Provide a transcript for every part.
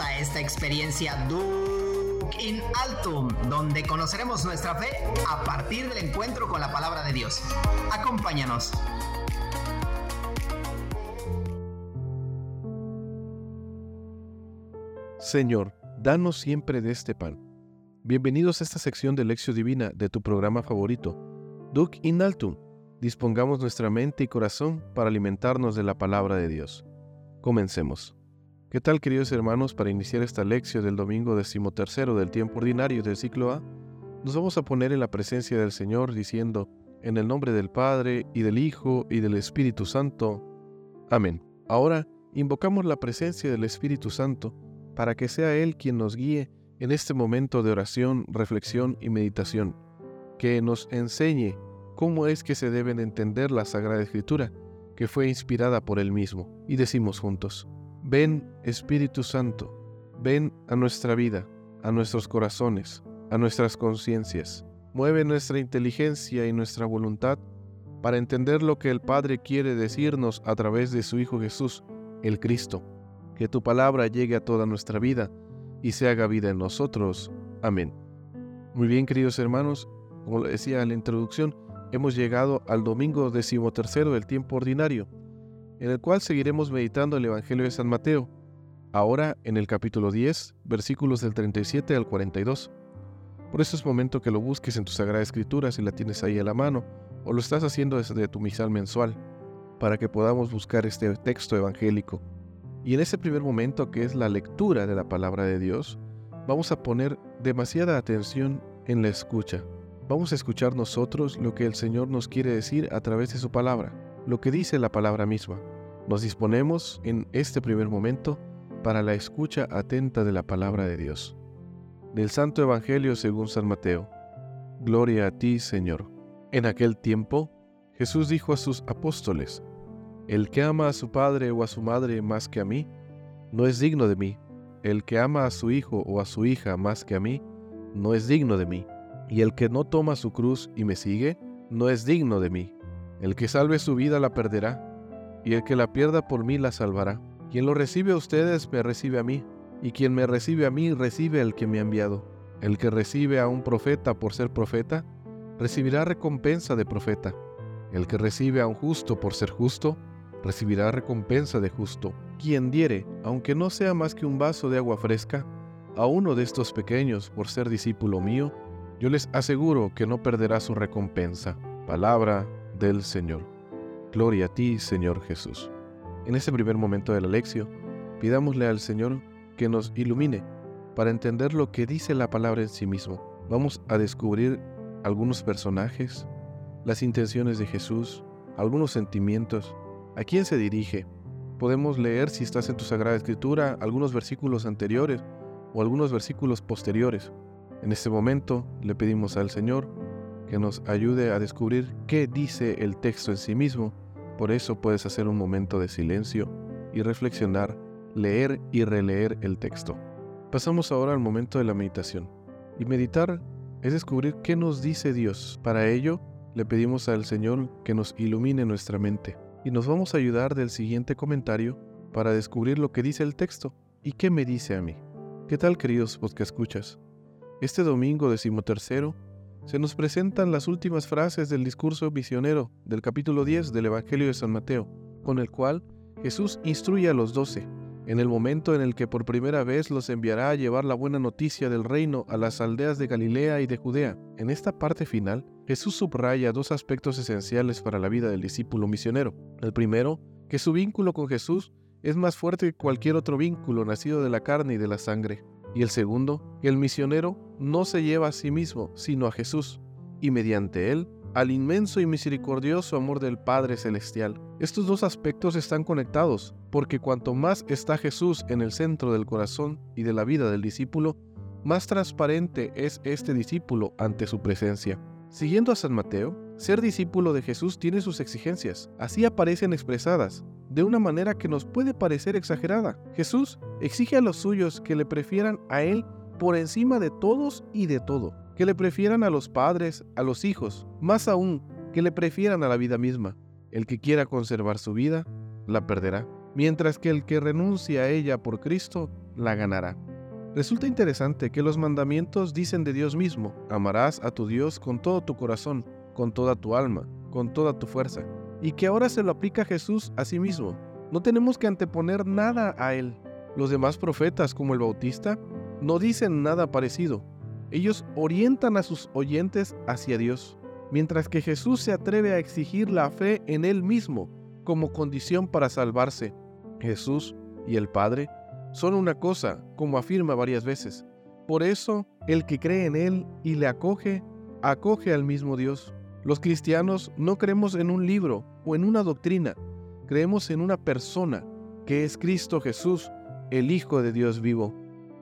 A esta experiencia Duke in Altum, donde conoceremos nuestra fe a partir del encuentro con la palabra de Dios. Acompáñanos. Señor, danos siempre de este pan. Bienvenidos a esta sección de Lección Divina de tu programa favorito, Duke in Altum. Dispongamos nuestra mente y corazón para alimentarnos de la palabra de Dios. Comencemos. ¿Qué tal queridos hermanos? Para iniciar esta lección del domingo decimotercero del tiempo ordinario del ciclo A, nos vamos a poner en la presencia del Señor diciendo, en el nombre del Padre, y del Hijo, y del Espíritu Santo. Amén. Ahora invocamos la presencia del Espíritu Santo para que sea Él quien nos guíe en este momento de oración, reflexión y meditación, que nos enseñe cómo es que se deben entender la Sagrada Escritura, que fue inspirada por Él mismo. Y decimos juntos, Ven Espíritu Santo, ven a nuestra vida, a nuestros corazones, a nuestras conciencias. Mueve nuestra inteligencia y nuestra voluntad para entender lo que el Padre quiere decirnos a través de su Hijo Jesús, el Cristo. Que tu palabra llegue a toda nuestra vida y se haga vida en nosotros. Amén. Muy bien, queridos hermanos, como decía en la introducción, hemos llegado al domingo decimotercero del tiempo ordinario en el cual seguiremos meditando el Evangelio de San Mateo, ahora en el capítulo 10, versículos del 37 al 42. Por eso es momento que lo busques en tu Sagrada Escritura si la tienes ahí a la mano, o lo estás haciendo desde tu misal mensual, para que podamos buscar este texto evangélico. Y en ese primer momento, que es la lectura de la palabra de Dios, vamos a poner demasiada atención en la escucha. Vamos a escuchar nosotros lo que el Señor nos quiere decir a través de su palabra lo que dice la palabra misma. Nos disponemos en este primer momento para la escucha atenta de la palabra de Dios. Del Santo Evangelio según San Mateo. Gloria a ti, Señor. En aquel tiempo, Jesús dijo a sus apóstoles, El que ama a su padre o a su madre más que a mí, no es digno de mí. El que ama a su hijo o a su hija más que a mí, no es digno de mí. Y el que no toma su cruz y me sigue, no es digno de mí. El que salve su vida la perderá, y el que la pierda por mí la salvará. Quien lo recibe a ustedes me recibe a mí, y quien me recibe a mí recibe al que me ha enviado. El que recibe a un profeta por ser profeta, recibirá recompensa de profeta. El que recibe a un justo por ser justo, recibirá recompensa de justo. Quien diere, aunque no sea más que un vaso de agua fresca, a uno de estos pequeños por ser discípulo mío, yo les aseguro que no perderá su recompensa. Palabra del Señor. Gloria a ti, Señor Jesús. En este primer momento de la lección, pidámosle al Señor que nos ilumine para entender lo que dice la palabra en sí mismo. Vamos a descubrir algunos personajes, las intenciones de Jesús, algunos sentimientos, a quién se dirige. Podemos leer, si estás en tu Sagrada Escritura, algunos versículos anteriores o algunos versículos posteriores. En este momento le pedimos al Señor que nos ayude a descubrir qué dice el texto en sí mismo. Por eso puedes hacer un momento de silencio y reflexionar, leer y releer el texto. Pasamos ahora al momento de la meditación. Y meditar es descubrir qué nos dice Dios. Para ello, le pedimos al Señor que nos ilumine nuestra mente. Y nos vamos a ayudar del siguiente comentario para descubrir lo que dice el texto y qué me dice a mí. ¿Qué tal, queridos que escuchas? Este domingo decimotercero se nos presentan las últimas frases del discurso misionero del capítulo 10 del Evangelio de San Mateo, con el cual Jesús instruye a los doce, en el momento en el que por primera vez los enviará a llevar la buena noticia del reino a las aldeas de Galilea y de Judea. En esta parte final, Jesús subraya dos aspectos esenciales para la vida del discípulo misionero. El primero, que su vínculo con Jesús es más fuerte que cualquier otro vínculo nacido de la carne y de la sangre. Y el segundo, que el misionero no se lleva a sí mismo, sino a Jesús, y mediante él al inmenso y misericordioso amor del Padre Celestial. Estos dos aspectos están conectados, porque cuanto más está Jesús en el centro del corazón y de la vida del discípulo, más transparente es este discípulo ante su presencia. Siguiendo a San Mateo, ser discípulo de Jesús tiene sus exigencias, así aparecen expresadas, de una manera que nos puede parecer exagerada. Jesús exige a los suyos que le prefieran a Él por encima de todos y de todo, que le prefieran a los padres, a los hijos, más aún, que le prefieran a la vida misma. El que quiera conservar su vida, la perderá, mientras que el que renuncia a ella por Cristo, la ganará. Resulta interesante que los mandamientos dicen de Dios mismo, amarás a tu Dios con todo tu corazón, con toda tu alma, con toda tu fuerza, y que ahora se lo aplica Jesús a sí mismo. No tenemos que anteponer nada a Él. Los demás profetas, como el Bautista, no dicen nada parecido. Ellos orientan a sus oyentes hacia Dios, mientras que Jesús se atreve a exigir la fe en Él mismo como condición para salvarse. Jesús y el Padre son una cosa, como afirma varias veces. Por eso, el que cree en Él y le acoge, acoge al mismo Dios. Los cristianos no creemos en un libro o en una doctrina, creemos en una persona, que es Cristo Jesús, el Hijo de Dios vivo.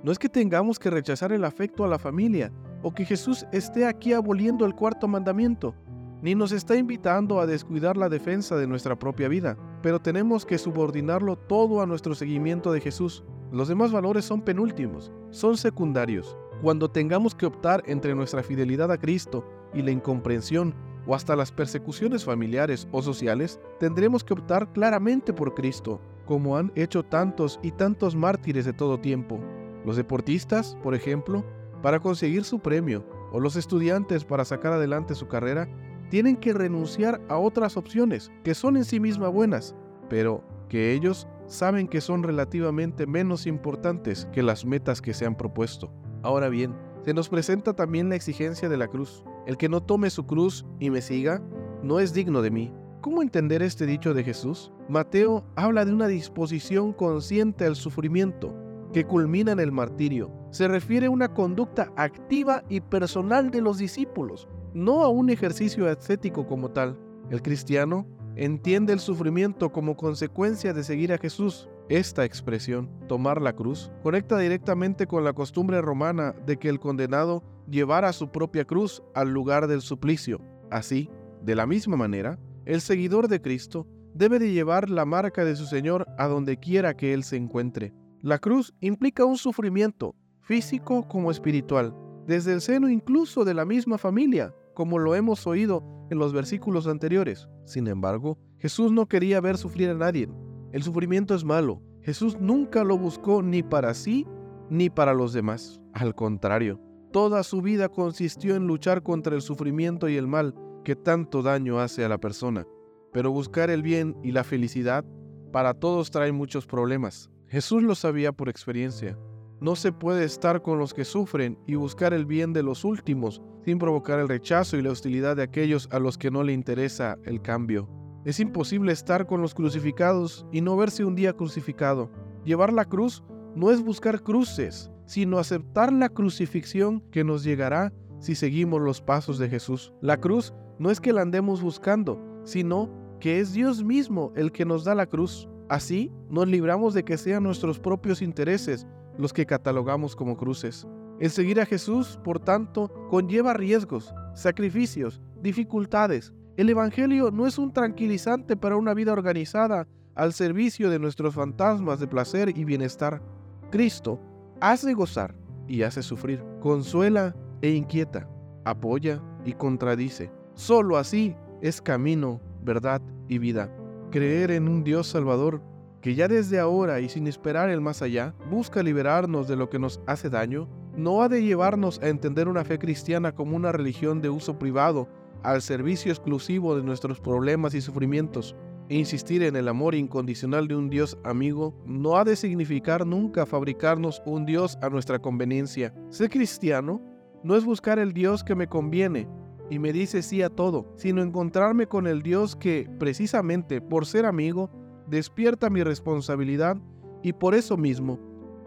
No es que tengamos que rechazar el afecto a la familia o que Jesús esté aquí aboliendo el cuarto mandamiento, ni nos está invitando a descuidar la defensa de nuestra propia vida, pero tenemos que subordinarlo todo a nuestro seguimiento de Jesús. Los demás valores son penúltimos, son secundarios. Cuando tengamos que optar entre nuestra fidelidad a Cristo y la incomprensión o hasta las persecuciones familiares o sociales, tendremos que optar claramente por Cristo, como han hecho tantos y tantos mártires de todo tiempo. Los deportistas, por ejemplo, para conseguir su premio, o los estudiantes para sacar adelante su carrera, tienen que renunciar a otras opciones que son en sí mismas buenas, pero que ellos saben que son relativamente menos importantes que las metas que se han propuesto. Ahora bien, se nos presenta también la exigencia de la cruz. El que no tome su cruz y me siga, no es digno de mí. ¿Cómo entender este dicho de Jesús? Mateo habla de una disposición consciente al sufrimiento que culmina en el martirio. Se refiere a una conducta activa y personal de los discípulos, no a un ejercicio ascético como tal. El cristiano entiende el sufrimiento como consecuencia de seguir a Jesús. Esta expresión, tomar la cruz, conecta directamente con la costumbre romana de que el condenado llevara su propia cruz al lugar del suplicio. Así, de la misma manera, el seguidor de Cristo debe de llevar la marca de su Señor a donde quiera que Él se encuentre. La cruz implica un sufrimiento, físico como espiritual, desde el seno incluso de la misma familia, como lo hemos oído en los versículos anteriores. Sin embargo, Jesús no quería ver sufrir a nadie. El sufrimiento es malo. Jesús nunca lo buscó ni para sí ni para los demás. Al contrario, toda su vida consistió en luchar contra el sufrimiento y el mal que tanto daño hace a la persona. Pero buscar el bien y la felicidad para todos trae muchos problemas. Jesús lo sabía por experiencia. No se puede estar con los que sufren y buscar el bien de los últimos sin provocar el rechazo y la hostilidad de aquellos a los que no le interesa el cambio. Es imposible estar con los crucificados y no verse un día crucificado. Llevar la cruz no es buscar cruces, sino aceptar la crucifixión que nos llegará si seguimos los pasos de Jesús. La cruz no es que la andemos buscando, sino que es Dios mismo el que nos da la cruz. Así nos libramos de que sean nuestros propios intereses los que catalogamos como cruces. El seguir a Jesús, por tanto, conlleva riesgos, sacrificios, dificultades. El Evangelio no es un tranquilizante para una vida organizada al servicio de nuestros fantasmas de placer y bienestar. Cristo hace gozar y hace sufrir, consuela e inquieta, apoya y contradice. Solo así es camino, verdad y vida. Creer en un Dios Salvador que ya desde ahora y sin esperar el más allá, busca liberarnos de lo que nos hace daño, no ha de llevarnos a entender una fe cristiana como una religión de uso privado, al servicio exclusivo de nuestros problemas y sufrimientos. E insistir en el amor incondicional de un Dios amigo no ha de significar nunca fabricarnos un Dios a nuestra conveniencia. Ser cristiano no es buscar el Dios que me conviene y me dice sí a todo, sino encontrarme con el Dios que, precisamente por ser amigo, despierta mi responsabilidad y por eso mismo,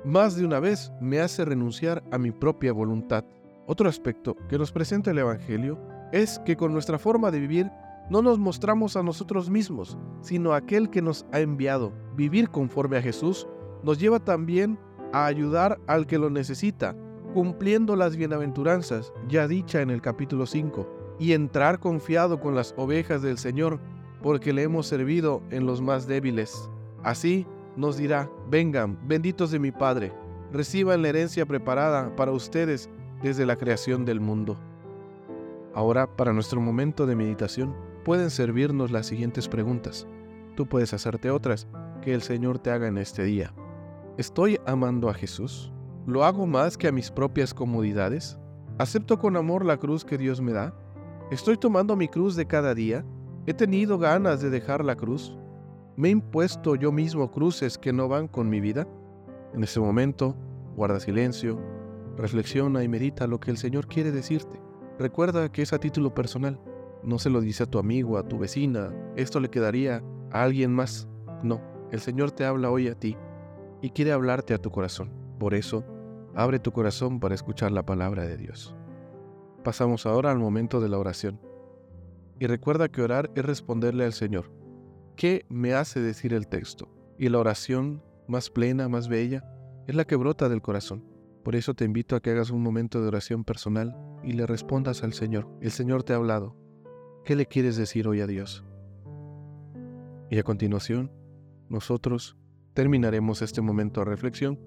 más de una vez me hace renunciar a mi propia voluntad. Otro aspecto que nos presenta el Evangelio es que con nuestra forma de vivir no nos mostramos a nosotros mismos, sino a aquel que nos ha enviado. Vivir conforme a Jesús nos lleva también a ayudar al que lo necesita, cumpliendo las bienaventuranzas ya dicha en el capítulo 5, y entrar confiado con las ovejas del Señor porque le hemos servido en los más débiles. Así nos dirá, vengan, benditos de mi Padre, reciban la herencia preparada para ustedes desde la creación del mundo. Ahora, para nuestro momento de meditación, pueden servirnos las siguientes preguntas. Tú puedes hacerte otras que el Señor te haga en este día. ¿Estoy amando a Jesús? ¿Lo hago más que a mis propias comodidades? ¿Acepto con amor la cruz que Dios me da? ¿Estoy tomando mi cruz de cada día? ¿He tenido ganas de dejar la cruz? ¿Me he impuesto yo mismo cruces que no van con mi vida? En ese momento, guarda silencio, reflexiona y medita lo que el Señor quiere decirte. Recuerda que es a título personal. No se lo dice a tu amigo, a tu vecina. Esto le quedaría a alguien más. No, el Señor te habla hoy a ti y quiere hablarte a tu corazón. Por eso, abre tu corazón para escuchar la palabra de Dios. Pasamos ahora al momento de la oración. Y recuerda que orar es responderle al Señor. ¿Qué me hace decir el texto? Y la oración más plena, más bella, es la que brota del corazón. Por eso te invito a que hagas un momento de oración personal y le respondas al Señor. El Señor te ha hablado. ¿Qué le quieres decir hoy a Dios? Y a continuación, nosotros terminaremos este momento de reflexión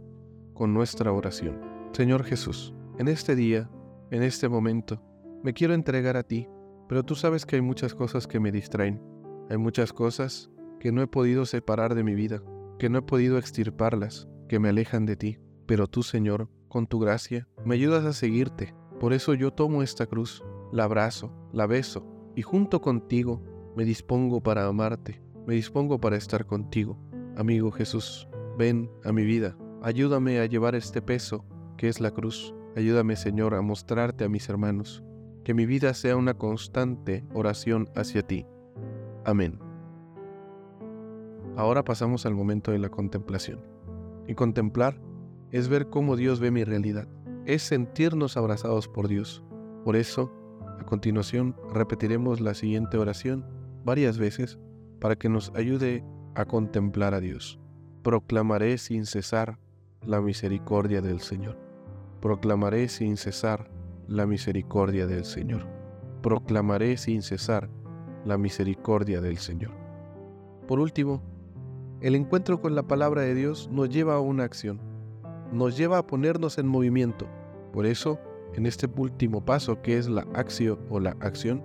con nuestra oración. Señor Jesús, en este día, en este momento, me quiero entregar a ti, pero tú sabes que hay muchas cosas que me distraen. Hay muchas cosas que no he podido separar de mi vida que no he podido extirparlas, que me alejan de ti. Pero tú, Señor, con tu gracia, me ayudas a seguirte. Por eso yo tomo esta cruz, la abrazo, la beso, y junto contigo me dispongo para amarte, me dispongo para estar contigo. Amigo Jesús, ven a mi vida, ayúdame a llevar este peso que es la cruz. Ayúdame, Señor, a mostrarte a mis hermanos, que mi vida sea una constante oración hacia ti. Amén. Ahora pasamos al momento de la contemplación. Y contemplar es ver cómo Dios ve mi realidad, es sentirnos abrazados por Dios. Por eso, a continuación, repetiremos la siguiente oración varias veces para que nos ayude a contemplar a Dios. Proclamaré sin cesar la misericordia del Señor. Proclamaré sin cesar la misericordia del Señor. Proclamaré sin cesar la misericordia del Señor. Por último, el encuentro con la palabra de Dios nos lleva a una acción, nos lleva a ponernos en movimiento. Por eso, en este último paso que es la acción o la acción,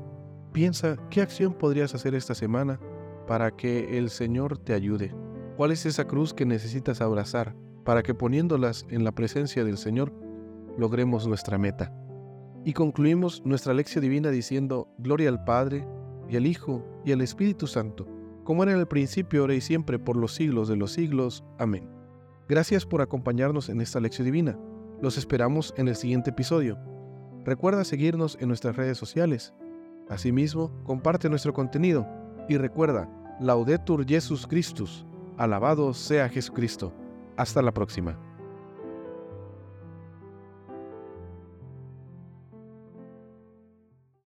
piensa qué acción podrías hacer esta semana para que el Señor te ayude. ¿Cuál es esa cruz que necesitas abrazar para que poniéndolas en la presencia del Señor logremos nuestra meta? Y concluimos nuestra lección divina diciendo, Gloria al Padre, y al Hijo, y al Espíritu Santo como era en el principio, ahora y siempre, por los siglos de los siglos. Amén. Gracias por acompañarnos en esta lección divina. Los esperamos en el siguiente episodio. Recuerda seguirnos en nuestras redes sociales. Asimismo, comparte nuestro contenido y recuerda, Laudetur Jesus Christus, alabado sea Jesucristo. Hasta la próxima.